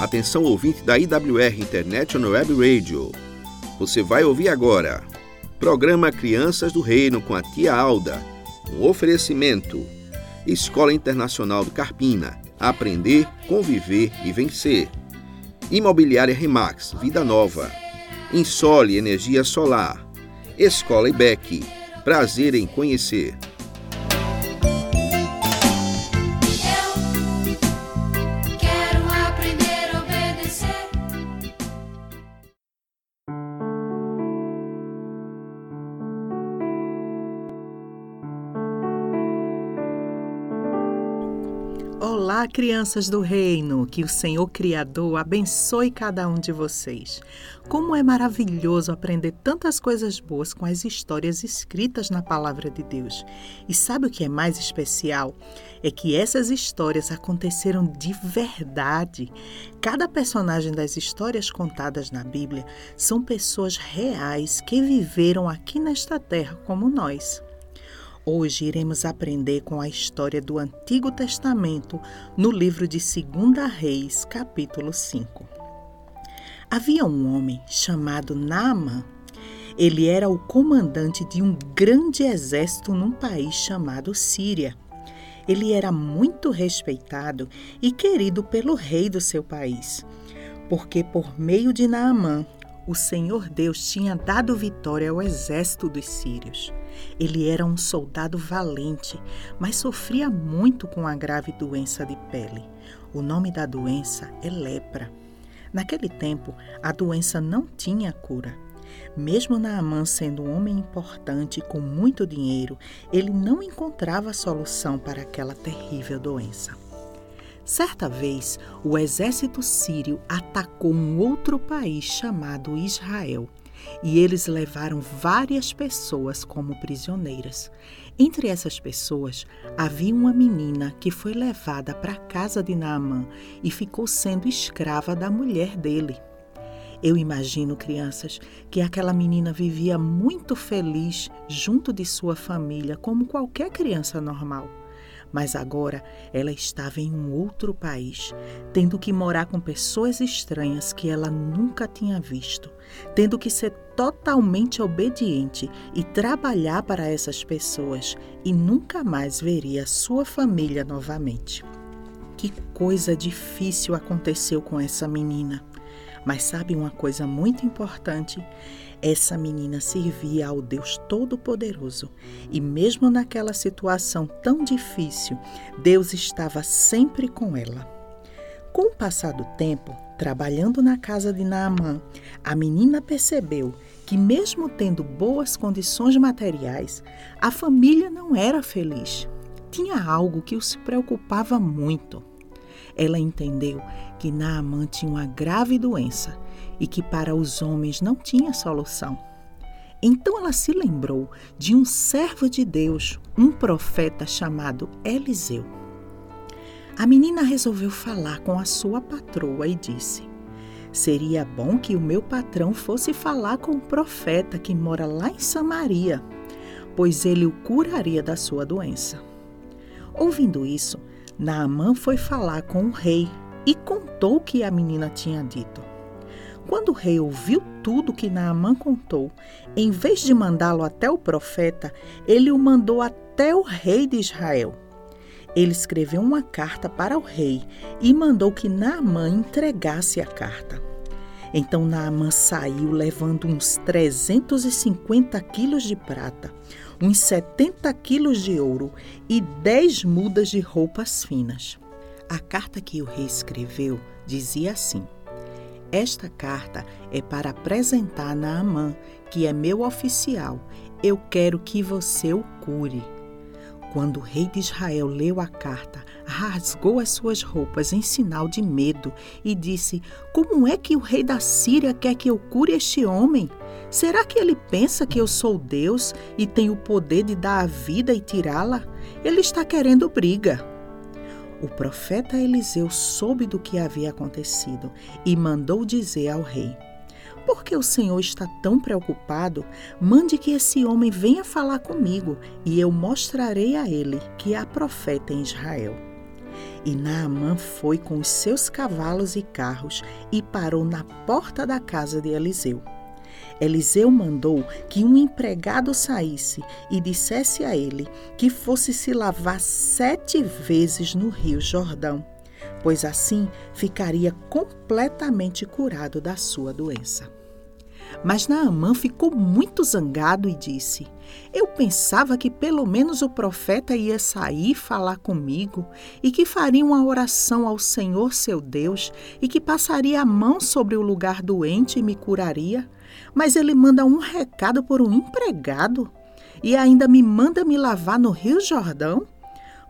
Atenção ouvinte da IWR International Web Radio. Você vai ouvir agora. Programa Crianças do Reino com a tia Alda. Um oferecimento. Escola Internacional do Carpina. Aprender, conviver e vencer. Imobiliária Remax, Vida Nova. Insole Energia Solar. Escola IBEC. Prazer em conhecer. Crianças do reino, que o Senhor Criador abençoe cada um de vocês. Como é maravilhoso aprender tantas coisas boas com as histórias escritas na palavra de Deus. E sabe o que é mais especial? É que essas histórias aconteceram de verdade. Cada personagem das histórias contadas na Bíblia são pessoas reais que viveram aqui nesta terra como nós. Hoje iremos aprender com a história do Antigo Testamento no livro de 2 Reis, capítulo 5. Havia um homem chamado Naamã. Ele era o comandante de um grande exército num país chamado Síria. Ele era muito respeitado e querido pelo rei do seu país, porque por meio de Naamã o Senhor Deus tinha dado vitória ao exército dos sírios. Ele era um soldado valente, mas sofria muito com a grave doença de pele. O nome da doença é lepra. Naquele tempo, a doença não tinha cura. Mesmo Naamã sendo um homem importante com muito dinheiro, ele não encontrava solução para aquela terrível doença. Certa vez, o exército sírio atacou um outro país chamado Israel e eles levaram várias pessoas como prisioneiras. Entre essas pessoas havia uma menina que foi levada para a casa de Naamã e ficou sendo escrava da mulher dele. Eu imagino, crianças, que aquela menina vivia muito feliz junto de sua família, como qualquer criança normal mas agora ela estava em um outro país, tendo que morar com pessoas estranhas que ela nunca tinha visto, tendo que ser totalmente obediente e trabalhar para essas pessoas e nunca mais veria sua família novamente. Que coisa difícil aconteceu com essa menina. Mas sabe uma coisa muito importante? Essa menina servia ao Deus Todo-Poderoso e, mesmo naquela situação tão difícil, Deus estava sempre com ela. Com o passar do tempo, trabalhando na casa de Naamã, a menina percebeu que, mesmo tendo boas condições materiais, a família não era feliz. Tinha algo que os preocupava muito. Ela entendeu que Naamã tinha uma grave doença e que para os homens não tinha solução. Então ela se lembrou de um servo de Deus, um profeta chamado Eliseu. A menina resolveu falar com a sua patroa e disse: Seria bom que o meu patrão fosse falar com o profeta que mora lá em Samaria, pois ele o curaria da sua doença. Ouvindo isso, Naamã foi falar com o rei e contou o que a menina tinha dito. Quando o rei ouviu tudo que Naamã contou, em vez de mandá-lo até o profeta, ele o mandou até o rei de Israel. Ele escreveu uma carta para o rei e mandou que Naamã entregasse a carta. Então Naamã saiu levando uns 350 quilos de prata, uns 70 quilos de ouro e 10 mudas de roupas finas. A carta que o rei escreveu dizia assim: esta carta é para apresentar Naamã, que é meu oficial. Eu quero que você o cure. Quando o rei de Israel leu a carta, rasgou as suas roupas em sinal de medo e disse: Como é que o rei da Síria quer que eu cure este homem? Será que ele pensa que eu sou Deus e tenho o poder de dar a vida e tirá-la? Ele está querendo briga. O profeta Eliseu soube do que havia acontecido e mandou dizer ao rei: Por que o Senhor está tão preocupado? Mande que esse homem venha falar comigo e eu mostrarei a ele que há profeta em Israel. E Naamã foi com os seus cavalos e carros e parou na porta da casa de Eliseu. Eliseu mandou que um empregado saísse e dissesse a ele que fosse se lavar sete vezes no rio Jordão, pois assim ficaria completamente curado da sua doença. Mas Naamã ficou muito zangado e disse: Eu pensava que pelo menos o profeta ia sair falar comigo e que faria uma oração ao Senhor seu Deus e que passaria a mão sobre o lugar doente e me curaria. Mas ele manda um recado por um empregado e ainda me manda me lavar no Rio Jordão.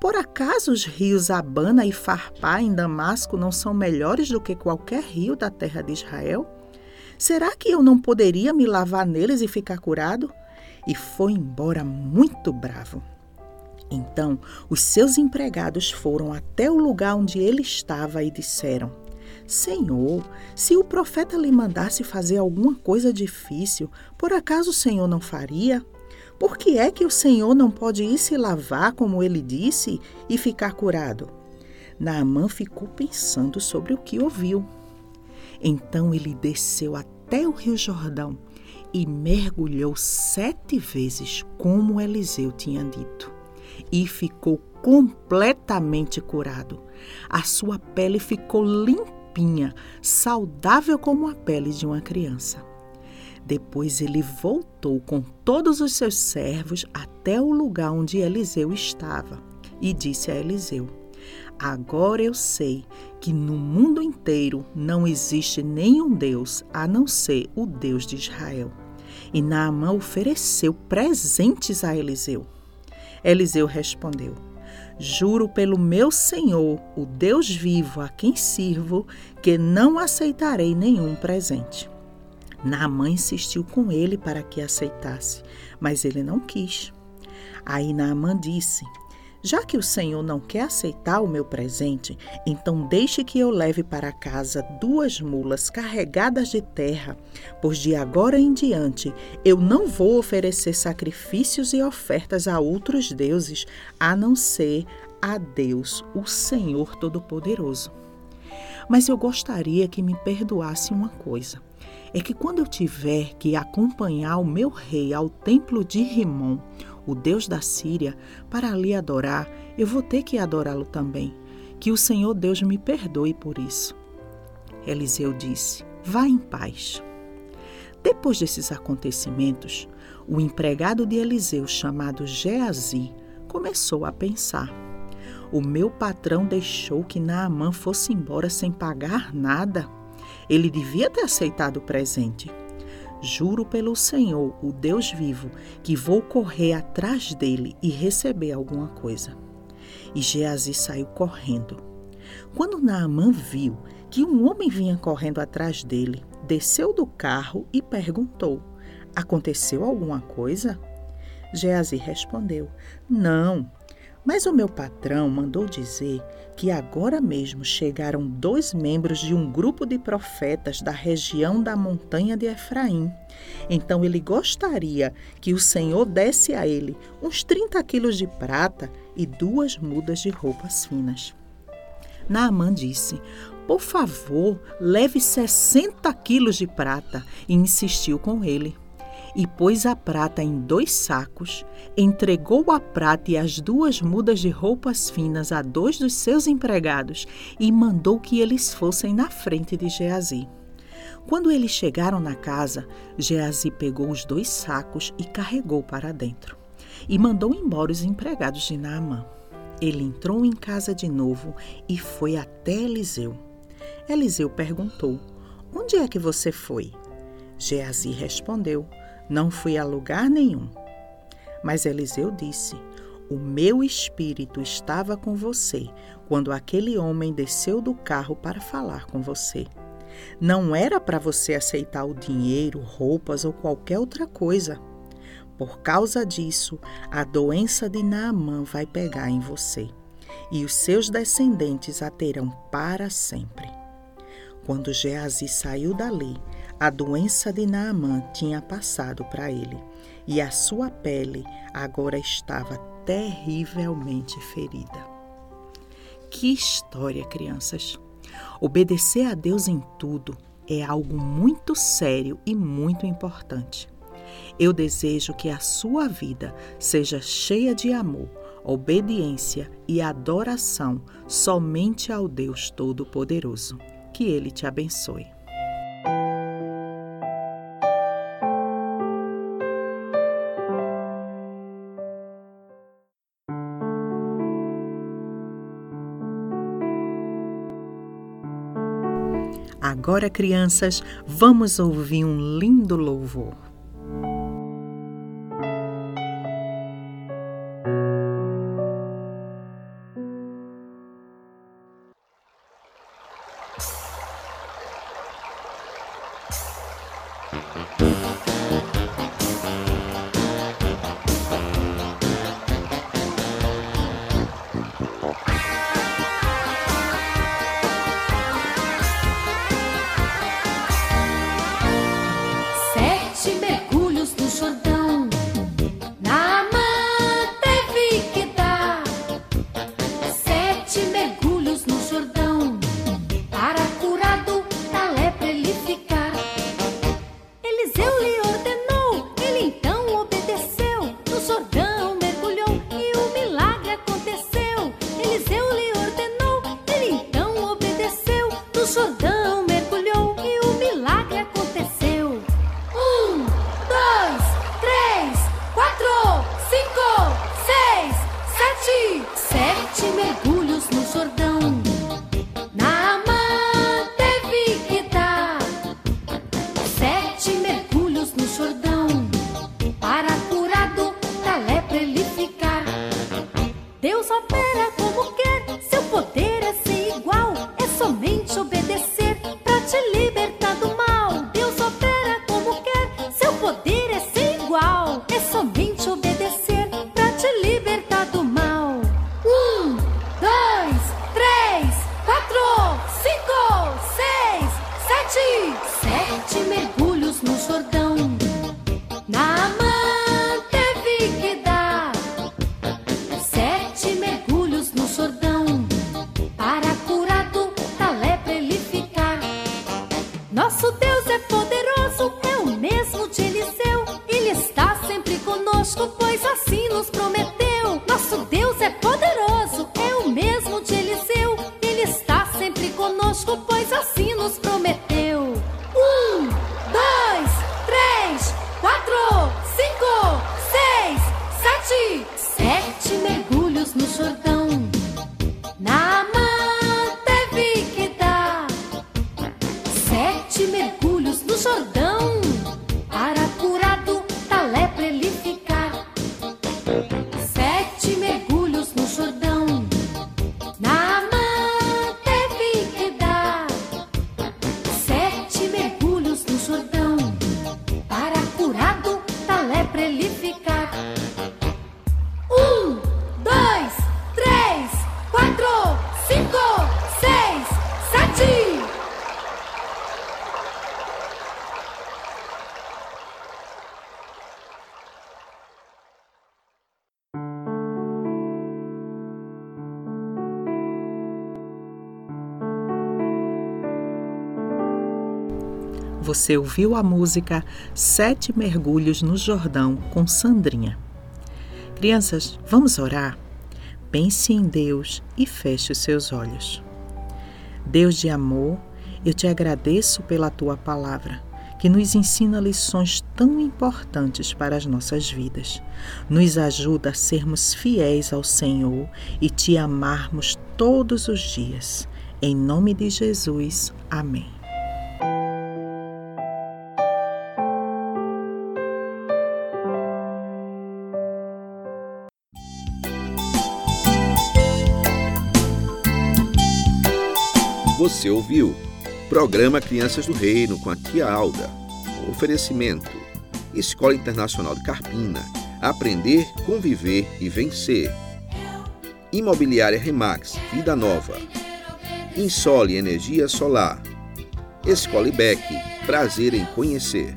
Por acaso os rios Abana e Farpá em Damasco não são melhores do que qualquer rio da terra de Israel? Será que eu não poderia me lavar neles e ficar curado? E foi embora muito bravo. Então os seus empregados foram até o lugar onde ele estava e disseram: Senhor, se o profeta lhe mandasse fazer alguma coisa difícil, por acaso o Senhor não faria? Por que é que o Senhor não pode ir se lavar, como ele disse, e ficar curado? Naamã ficou pensando sobre o que ouviu. Então ele desceu até o rio Jordão e mergulhou sete vezes, como Eliseu tinha dito, e ficou completamente curado. A sua pele ficou limpinha, saudável como a pele de uma criança. Depois ele voltou com todos os seus servos até o lugar onde Eliseu estava e disse a Eliseu: Agora eu sei que no mundo inteiro não existe nenhum Deus a não ser o Deus de Israel. E Naamã ofereceu presentes a Eliseu. Eliseu respondeu: Juro pelo meu Senhor, o Deus vivo a quem sirvo, que não aceitarei nenhum presente. Naamã insistiu com ele para que aceitasse, mas ele não quis. Aí Naamã disse: já que o Senhor não quer aceitar o meu presente, então deixe que eu leve para casa duas mulas carregadas de terra, pois de agora em diante eu não vou oferecer sacrifícios e ofertas a outros deuses, a não ser a Deus, o Senhor Todo-Poderoso. Mas eu gostaria que me perdoasse uma coisa. É que quando eu tiver que acompanhar o meu rei ao templo de Rimon, o Deus da Síria, para ali adorar, eu vou ter que adorá-lo também. Que o Senhor Deus me perdoe por isso. Eliseu disse: Vá em paz. Depois desses acontecimentos, o empregado de Eliseu, chamado Geazi, começou a pensar: O meu patrão deixou que Naamã fosse embora sem pagar nada. Ele devia ter aceitado o presente. Juro pelo Senhor, o Deus vivo, que vou correr atrás dele e receber alguma coisa. E Geazi saiu correndo. Quando Naamã viu que um homem vinha correndo atrás dele, desceu do carro e perguntou: Aconteceu alguma coisa? Geazi respondeu: Não, mas o meu patrão mandou dizer que agora mesmo chegaram dois membros de um grupo de profetas da região da montanha de Efraim. Então ele gostaria que o Senhor desse a ele uns 30 quilos de prata e duas mudas de roupas finas. Naamã disse: Por favor, leve 60 quilos de prata, e insistiu com ele e pôs a prata em dois sacos, entregou a prata e as duas mudas de roupas finas a dois dos seus empregados e mandou que eles fossem na frente de Geazi. Quando eles chegaram na casa, Geazi pegou os dois sacos e carregou para dentro. E mandou embora os empregados de Naamã. Ele entrou em casa de novo e foi até Eliseu. Eliseu perguntou: Onde é que você foi? Geazi respondeu: não fui a lugar nenhum. Mas Eliseu disse: O meu espírito estava com você quando aquele homem desceu do carro para falar com você. Não era para você aceitar o dinheiro, roupas ou qualquer outra coisa. Por causa disso, a doença de Naamã vai pegar em você, e os seus descendentes a terão para sempre. Quando Geazi saiu dali, a doença de Naamã tinha passado para ele e a sua pele agora estava terrivelmente ferida. Que história, crianças! Obedecer a Deus em tudo é algo muito sério e muito importante. Eu desejo que a sua vida seja cheia de amor, obediência e adoração somente ao Deus Todo-Poderoso. Que Ele te abençoe. Agora, crianças, vamos ouvir um lindo louvor. assim nos promete. Você ouviu a música Sete Mergulhos no Jordão com Sandrinha. Crianças, vamos orar? Pense em Deus e feche os seus olhos. Deus de amor, eu te agradeço pela tua palavra, que nos ensina lições tão importantes para as nossas vidas. Nos ajuda a sermos fiéis ao Senhor e te amarmos todos os dias. Em nome de Jesus. Amém. Você ouviu Programa Crianças do Reino com a tia Alda. Oferecimento: Escola Internacional de Carpina. Aprender, conviver e vencer. Imobiliária Remax, Vida Nova. Insole Energia Solar. Escola IBEC, prazer em conhecer.